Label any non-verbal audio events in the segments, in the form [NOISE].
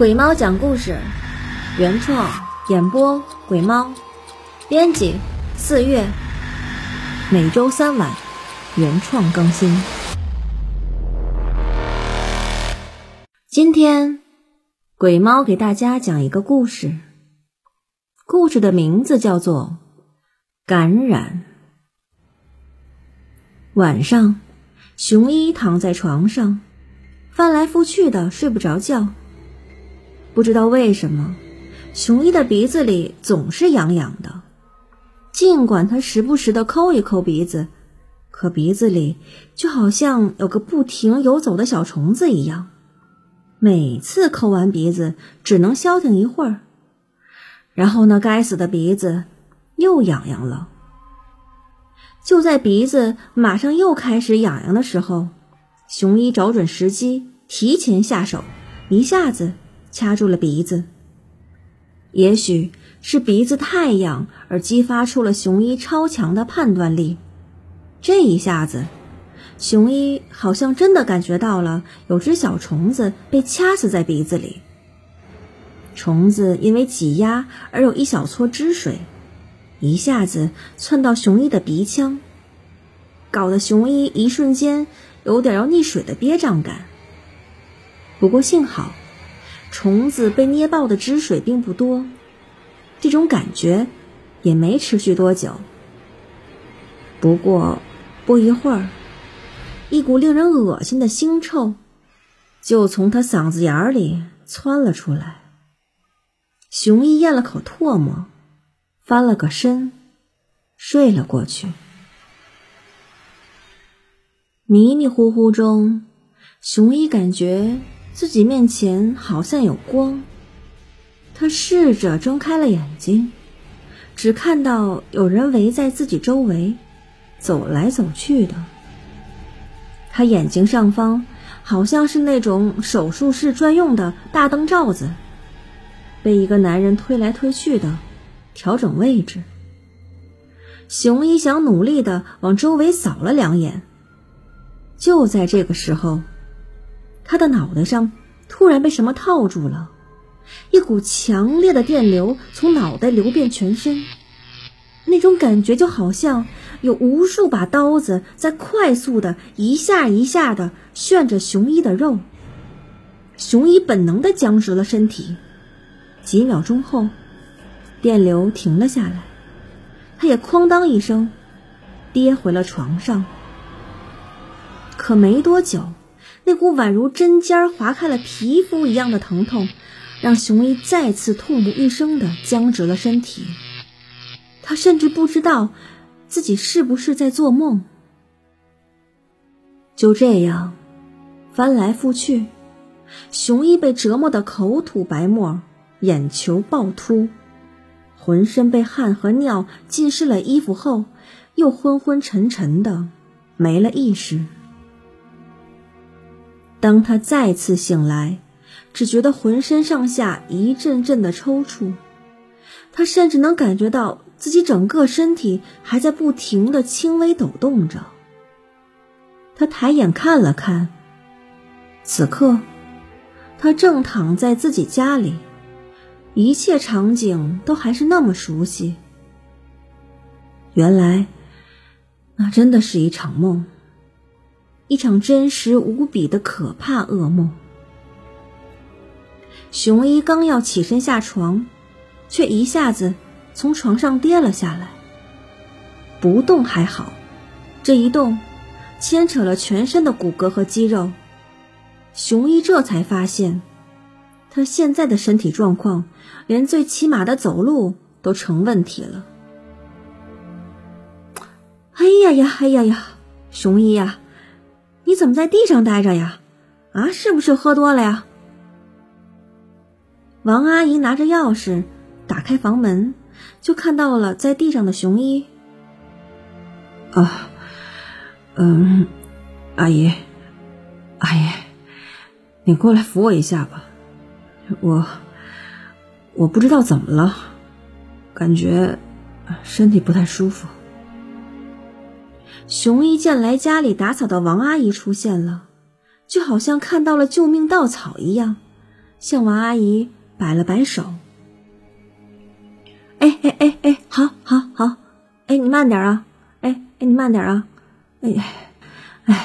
鬼猫讲故事，原创演播鬼猫，编辑四月，每周三晚原创更新。今天鬼猫给大家讲一个故事，故事的名字叫做《感染》。晚上，熊一躺在床上，翻来覆去的睡不着觉。不知道为什么，熊一的鼻子里总是痒痒的。尽管他时不时的抠一抠鼻子，可鼻子里就好像有个不停游走的小虫子一样。每次抠完鼻子，只能消停一会儿，然后那该死的鼻子又痒痒了。就在鼻子马上又开始痒痒的时候，熊一找准时机，提前下手，一下子。掐住了鼻子，也许是鼻子太痒而激发出了熊一超强的判断力。这一下子，熊一好像真的感觉到了有只小虫子被掐死在鼻子里。虫子因为挤压而有一小撮汁水，一下子窜到熊一的鼻腔，搞得熊一一瞬间有点要溺水的憋胀感。不过幸好。虫子被捏爆的汁水并不多，这种感觉也没持续多久。不过不一会儿，一股令人恶心的腥臭就从他嗓子眼里窜了出来。熊一咽了口唾沫，翻了个身，睡了过去。迷迷糊糊中，熊一感觉。自己面前好像有光，他试着睁开了眼睛，只看到有人围在自己周围，走来走去的。他眼睛上方好像是那种手术室专用的大灯罩子，被一个男人推来推去的，调整位置。熊一想努力的往周围扫了两眼，就在这个时候。他的脑袋上突然被什么套住了，一股强烈的电流从脑袋流遍全身，那种感觉就好像有无数把刀子在快速的一下一下的旋着熊一的肉。熊一本能的僵直了身体，几秒钟后，电流停了下来，他也哐当一声跌回了床上。可没多久。那股宛如针尖划开了皮肤一样的疼痛，让熊一再次痛不欲生的僵直了身体。他甚至不知道自己是不是在做梦。就这样，翻来覆去，熊一被折磨得口吐白沫，眼球暴突，浑身被汗和尿浸湿了衣服后，又昏昏沉沉的没了意识。当他再次醒来，只觉得浑身上下一阵阵的抽搐，他甚至能感觉到自己整个身体还在不停的轻微抖动着。他抬眼看了看，此刻他正躺在自己家里，一切场景都还是那么熟悉。原来，那真的是一场梦。一场真实无比的可怕噩梦。熊一刚要起身下床，却一下子从床上跌了下来。不动还好，这一动，牵扯了全身的骨骼和肌肉。熊一这才发现，他现在的身体状况，连最起码的走路都成问题了。哎呀呀，哎呀呀，熊一呀！你怎么在地上待着呀？啊，是不是喝多了呀？王阿姨拿着钥匙打开房门，就看到了在地上的熊一。啊，嗯，阿姨，阿姨，你过来扶我一下吧，我我不知道怎么了，感觉身体不太舒服。熊一见来家里打扫的王阿姨出现了，就好像看到了救命稻草一样，向王阿姨摆了摆手。哎哎哎哎，好，好，好，哎，你慢点啊，哎哎，你慢点啊，哎，哎呀，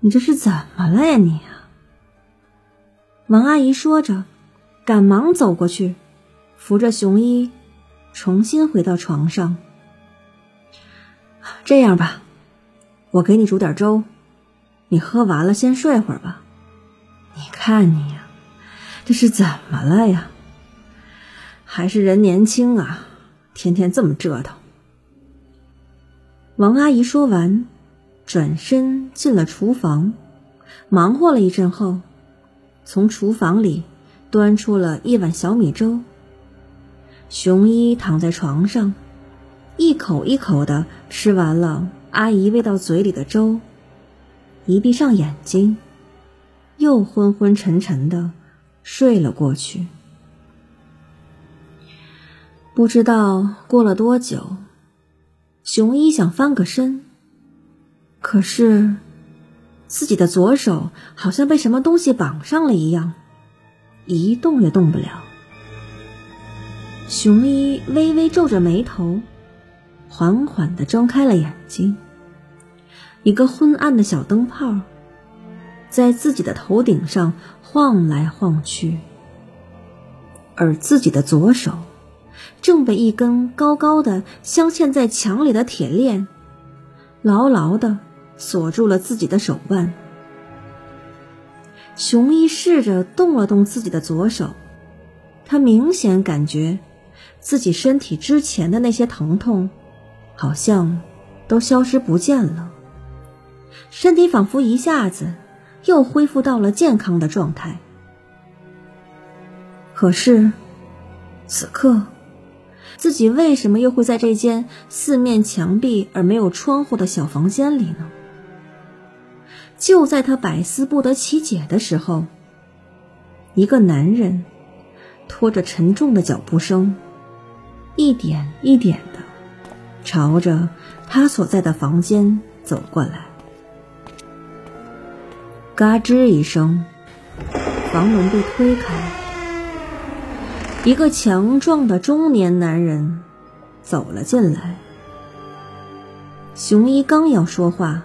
你这是怎么了呀你？王阿姨说着，赶忙走过去，扶着熊一，重新回到床上。这样吧，我给你煮点粥，你喝完了先睡会儿吧。你看你呀，这是怎么了呀？还是人年轻啊，天天这么折腾。王阿姨说完，转身进了厨房，忙活了一阵后，从厨房里端出了一碗小米粥。熊一躺在床上，一口一口的吃完了阿姨喂到嘴里的粥，一闭上眼睛，又昏昏沉沉的睡了过去。不知道过了多久，熊一想翻个身，可是自己的左手好像被什么东西绑上了一样，一动也动不了。熊一微微皱着眉头，缓缓的睁开了眼睛。一个昏暗的小灯泡在自己的头顶上晃来晃去，而自己的左手。正被一根高高的镶嵌在墙里的铁链牢牢的锁住了自己的手腕。熊一试着动了动自己的左手，他明显感觉自己身体之前的那些疼痛好像都消失不见了，身体仿佛一下子又恢复到了健康的状态。可是此刻。自己为什么又会在这间四面墙壁而没有窗户的小房间里呢？就在他百思不得其解的时候，一个男人拖着沉重的脚步声，一点一点的朝着他所在的房间走过来。嘎吱一声，房门被推开。一个强壮的中年男人走了进来。熊一刚要说话，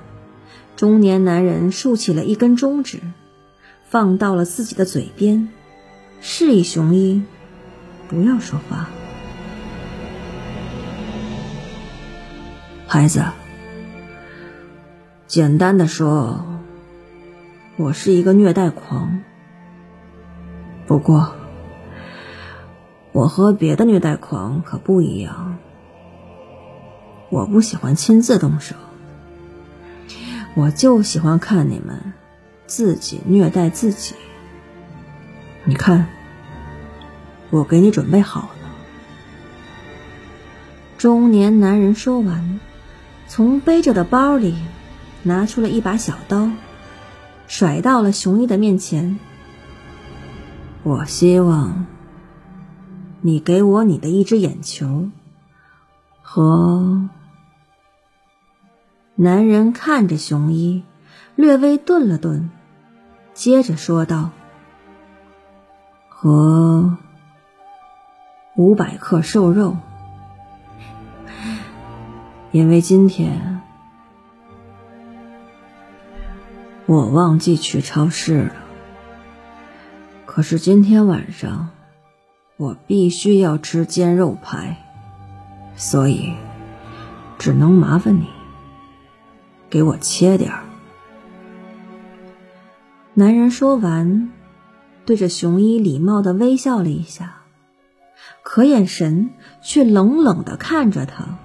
中年男人竖起了一根中指，放到了自己的嘴边，示意熊一不要说话。孩子，简单的说，我是一个虐待狂。不过。我和别的虐待狂可不一样，我不喜欢亲自动手，我就喜欢看你们自己虐待自己。你看，我给你准备好了。中年男人说完，从背着的包里拿出了一把小刀，甩到了熊一的面前。我希望。你给我你的一只眼球，和男人看着熊一，略微顿了顿，接着说道：“和五百克瘦肉，因为今天我忘记去超市了。可是今天晚上。”我必须要吃煎肉排，所以只能麻烦你给我切点儿。男人说完，对着熊一礼貌的微笑了一下，可眼神却冷冷的看着他，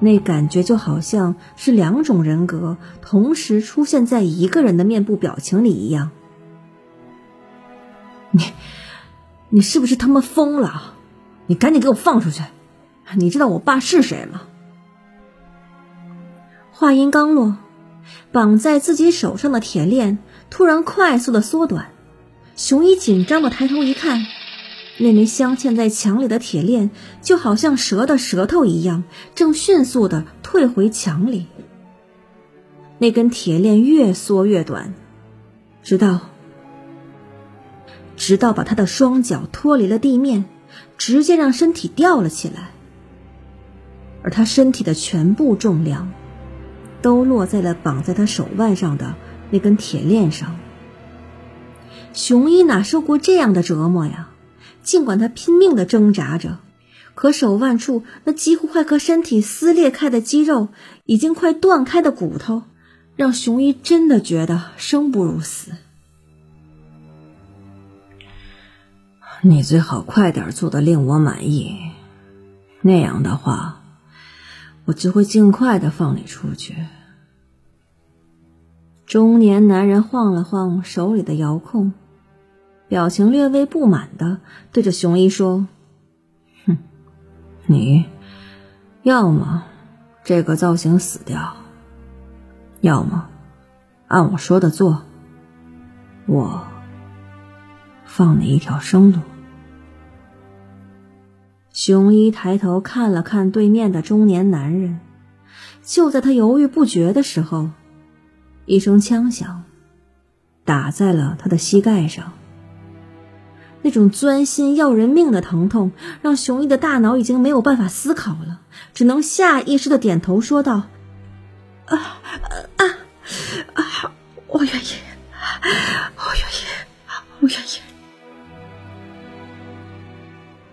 那感觉就好像是两种人格同时出现在一个人的面部表情里一样。你。你是不是他妈疯了？你赶紧给我放出去！你知道我爸是谁吗？话音刚落，绑在自己手上的铁链突然快速的缩短。熊一紧张的抬头一看，那枚镶嵌在墙里的铁链就好像蛇的舌头一样，正迅速的退回墙里。那根铁链越缩越短，直到……直到把他的双脚脱离了地面，直接让身体吊了起来。而他身体的全部重量，都落在了绑在他手腕上的那根铁链上。雄一哪受过这样的折磨呀？尽管他拼命的挣扎着，可手腕处那几乎快和身体撕裂开的肌肉，已经快断开的骨头，让熊一真的觉得生不如死。你最好快点做的令我满意，那样的话，我就会尽快的放你出去。中年男人晃了晃手里的遥控。表情略微不满的对着熊一说：“哼，你要么这个造型死掉，要么按我说的做，我放你一条生路。”熊一抬头看了看对面的中年男人，就在他犹豫不决的时候，一声枪响打在了他的膝盖上。那种钻心要人命的疼痛，让熊一的大脑已经没有办法思考了，只能下意识的点头说道：“啊啊啊！我愿意，我愿意，我愿意。”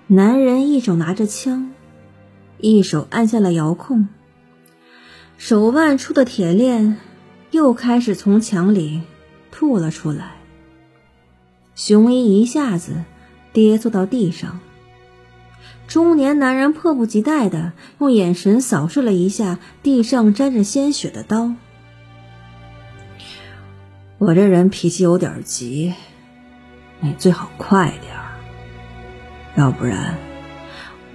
男人一手拿着枪，一手按下了遥控，手腕处的铁链又开始从墙里吐了出来。熊一一下子跌坐到地上。中年男人迫不及待的用眼神扫视了一下地上沾着鲜血的刀。我这人脾气有点急，你最好快点，要不然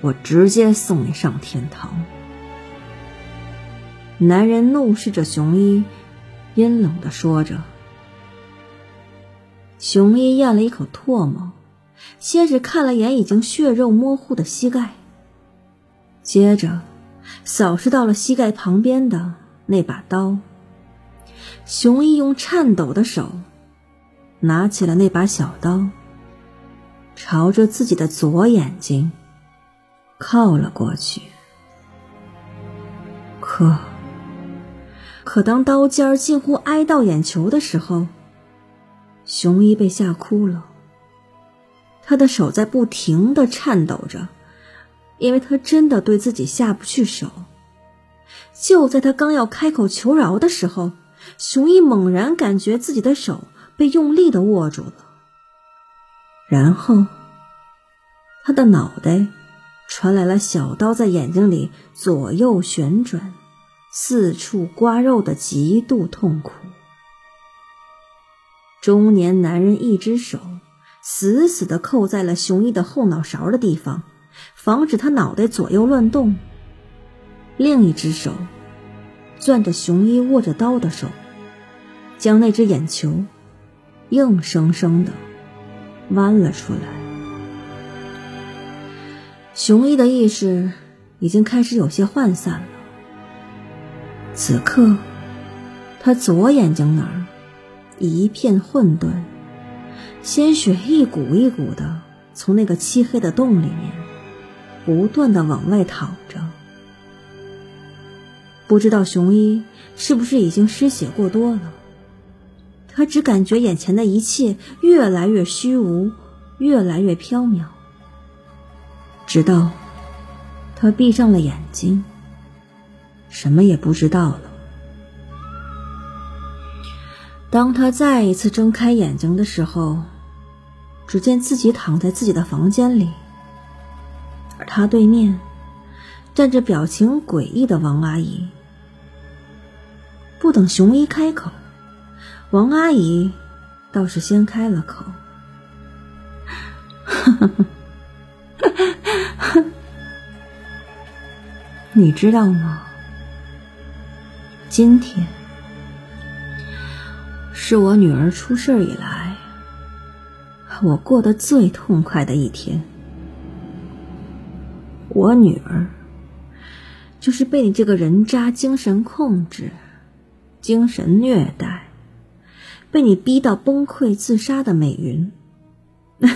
我直接送你上天堂。男人怒视着熊一，阴冷的说着。熊一咽了一口唾沫，先是看了眼已经血肉模糊的膝盖，接着扫视到了膝盖旁边的那把刀。熊一用颤抖的手拿起了那把小刀，朝着自己的左眼睛靠了过去。可，可当刀尖近乎挨到眼球的时候，熊一被吓哭了，他的手在不停的颤抖着，因为他真的对自己下不去手。就在他刚要开口求饶的时候，熊一猛然感觉自己的手被用力的握住了，然后他的脑袋传来了小刀在眼睛里左右旋转、四处刮肉的极度痛苦。中年男人一只手死死的扣在了熊一的后脑勺的地方，防止他脑袋左右乱动。另一只手攥着熊一握着刀的手，将那只眼球硬生生的弯了出来。熊一的意识已经开始有些涣散了。此刻，他左眼睛那儿。一片混沌，鲜血一股一股的从那个漆黑的洞里面不断的往外淌着。不知道熊一是不是已经失血过多了？他只感觉眼前的一切越来越虚无，越来越飘渺，直到他闭上了眼睛，什么也不知道了。当他再一次睁开眼睛的时候，只见自己躺在自己的房间里，而他对面站着表情诡异的王阿姨。不等熊一开口，王阿姨倒是先开了口：“ [LAUGHS] 你知道吗？今天。”是我女儿出事以来，我过得最痛快的一天。我女儿就是被你这个人渣精神控制、精神虐待，被你逼到崩溃自杀的美云。[LAUGHS]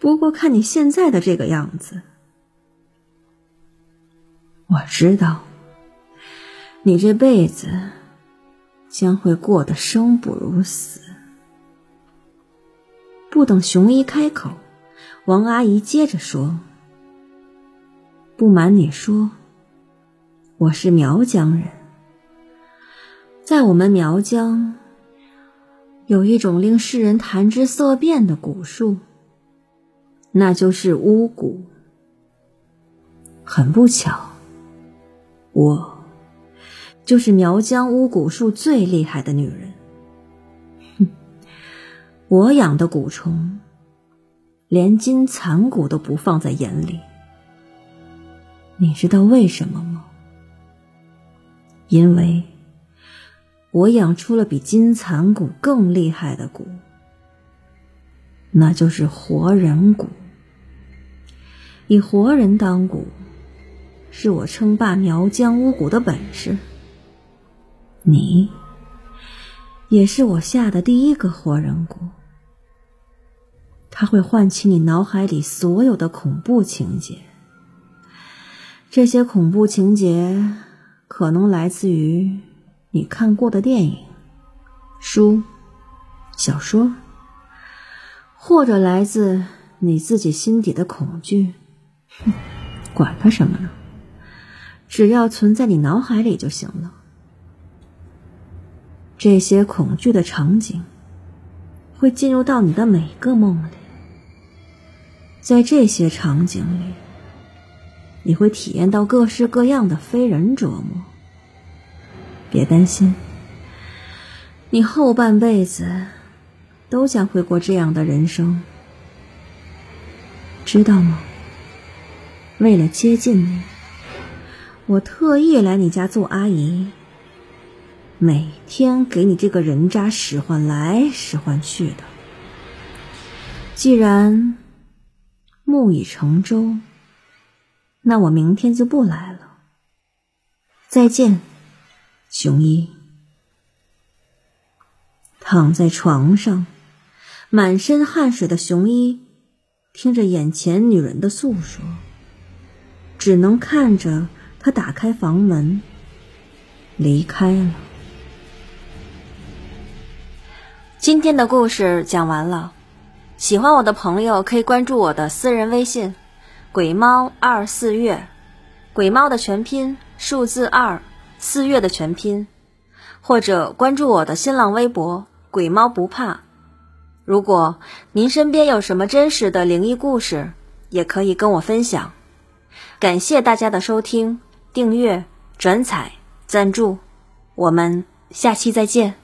不过看你现在的这个样子，我知道你这辈子将会过得生不如死。不等熊一开口，王阿姨接着说：“不瞒你说，我是苗疆人，在我们苗疆有一种令世人谈之色变的蛊术。”那就是巫蛊。很不巧，我就是苗疆巫蛊术最厉害的女人。哼，我养的蛊虫，连金蚕蛊都不放在眼里。你知道为什么吗？因为我养出了比金蚕蛊更厉害的蛊。那就是活人蛊，以活人当蛊，是我称霸苗疆巫蛊的本事。你，也是我下的第一个活人蛊。它会唤起你脑海里所有的恐怖情节。这些恐怖情节可能来自于你看过的电影、书、小说。或者来自你自己心底的恐惧，哼，管他什么呢？只要存在你脑海里就行了。这些恐惧的场景会进入到你的每个梦里，在这些场景里，你会体验到各式各样的非人折磨。别担心，你后半辈子。都将会过这样的人生，知道吗？为了接近你，我特意来你家做阿姨，每天给你这个人渣使唤来使唤去的。既然木已成舟，那我明天就不来了。再见，熊一。躺在床上。满身汗水的熊一听着眼前女人的诉说，只能看着她打开房门离开了。今天的故事讲完了，喜欢我的朋友可以关注我的私人微信“鬼猫二四月”，鬼猫的全拼数字二四月的全拼，或者关注我的新浪微博“鬼猫不怕”。如果您身边有什么真实的灵异故事，也可以跟我分享。感谢大家的收听、订阅、转采、赞助，我们下期再见。